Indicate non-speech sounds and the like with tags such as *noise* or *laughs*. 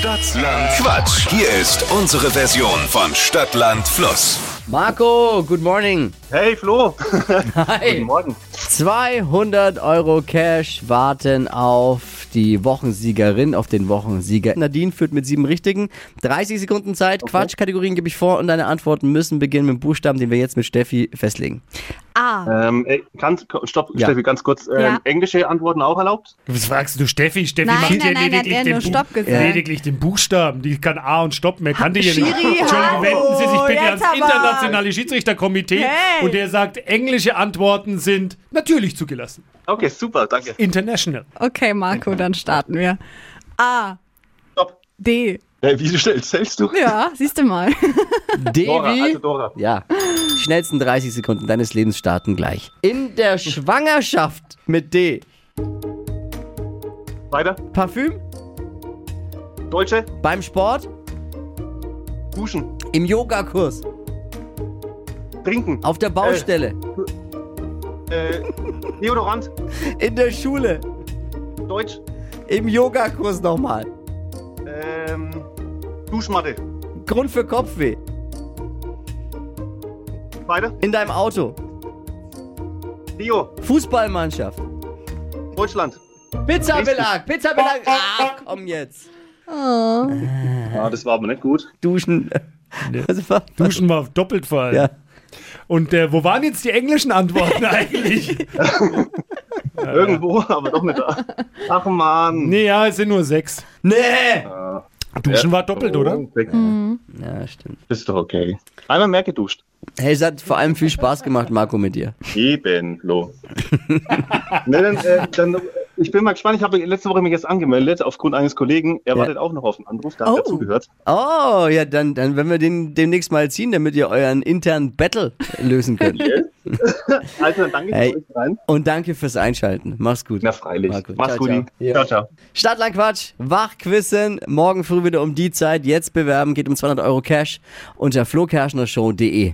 Stadtland Quatsch. Hier ist unsere Version von Stadtland Fluss. Marco, good morning. Hey Flo, guten Hi. Morgen. 200 Euro Cash warten auf die Wochensiegerin, auf den Wochensieger. Nadine führt mit sieben Richtigen. 30 Sekunden Zeit. Quatschkategorien gebe ich vor und deine Antworten müssen beginnen mit dem Buchstaben, den wir jetzt mit Steffi festlegen. A. Ähm, ey, ganz, stopp, Ja. Steffi, ganz kurz. Ähm, Ja. Englische Antworten auch erlaubt? Was fragst du Steffi? Steffi Nein, macht nein, nein, hat lediglich, er den Stopp gesagt. lediglich den Buchstaben. Die kann A und Stopp mehr. Kannte hier nicht. Schiri, Entschuldigung, wenden Sie sich bitte ans internationale Schiedsrichterkomitee. Hey. Und der sagt, englische Antworten sind natürlich zugelassen. Okay, super, danke. International. Okay, Marco, dann starten wir. A. Stopp. D. Hey, wie schnell zählst du? Ja, siehst du mal. Dora, also. Dora. Ja. Die schnellsten 30 Sekunden deines Lebens starten gleich. In der Schwangerschaft mit D. Weiter. Parfüm. Deutsche, Beim Sport. duschen, Im Yogakurs. trinken, Auf der Baustelle. äh, Deodorant, *laughs* In der Schule. Deutsch, Im Yogakurs nochmal. ähm, Duschmatte. Grund für Kopfweh. Weiter. In deinem Auto. Deo, Fußballmannschaft. Deutschland. Pizzabelag. Pizzabelag. Ah, komm jetzt. Ah, das war aber nicht gut. Duschen. Was war das? Duschen war doppelt fallen. Ja. Und äh, wo waren jetzt die englischen Antworten *laughs* eigentlich? *laughs* Irgendwo, aber doch nicht da. Ach man. nee, ja, es sind nur sechs. Nee. Duschen war doppelt, oder? Ja, stimmt. Ist doch okay. Einmal mehr geduscht. Hey, es hat vor allem viel Spaß gemacht, Marco, mit dir. Eben, Flo. *laughs* ne, dann, äh, dann, ich bin mal gespannt. Ich habe letzte Woche mich jetzt angemeldet aufgrund eines Kollegen. Er Ja. wartet auch noch auf einen Anruf. Da hat Oh. er zugehört. Oh, ja, dann, dann werden wir den demnächst mal ziehen, damit ihr euren internen Battle lösen könnt. *laughs* *laughs* Also, dann danke Hey. ich euch rein. Und danke fürs Einschalten. Mach's gut. Na, freilich. Marco, Mach's ciao, gut. ciao. Ja. Ciao, ciao. Stadtland Quatsch, Wachquissen, morgen früh wieder um die Zeit. Jetzt bewerben, geht um 200 Euro Cash unter flokerschnershow.de.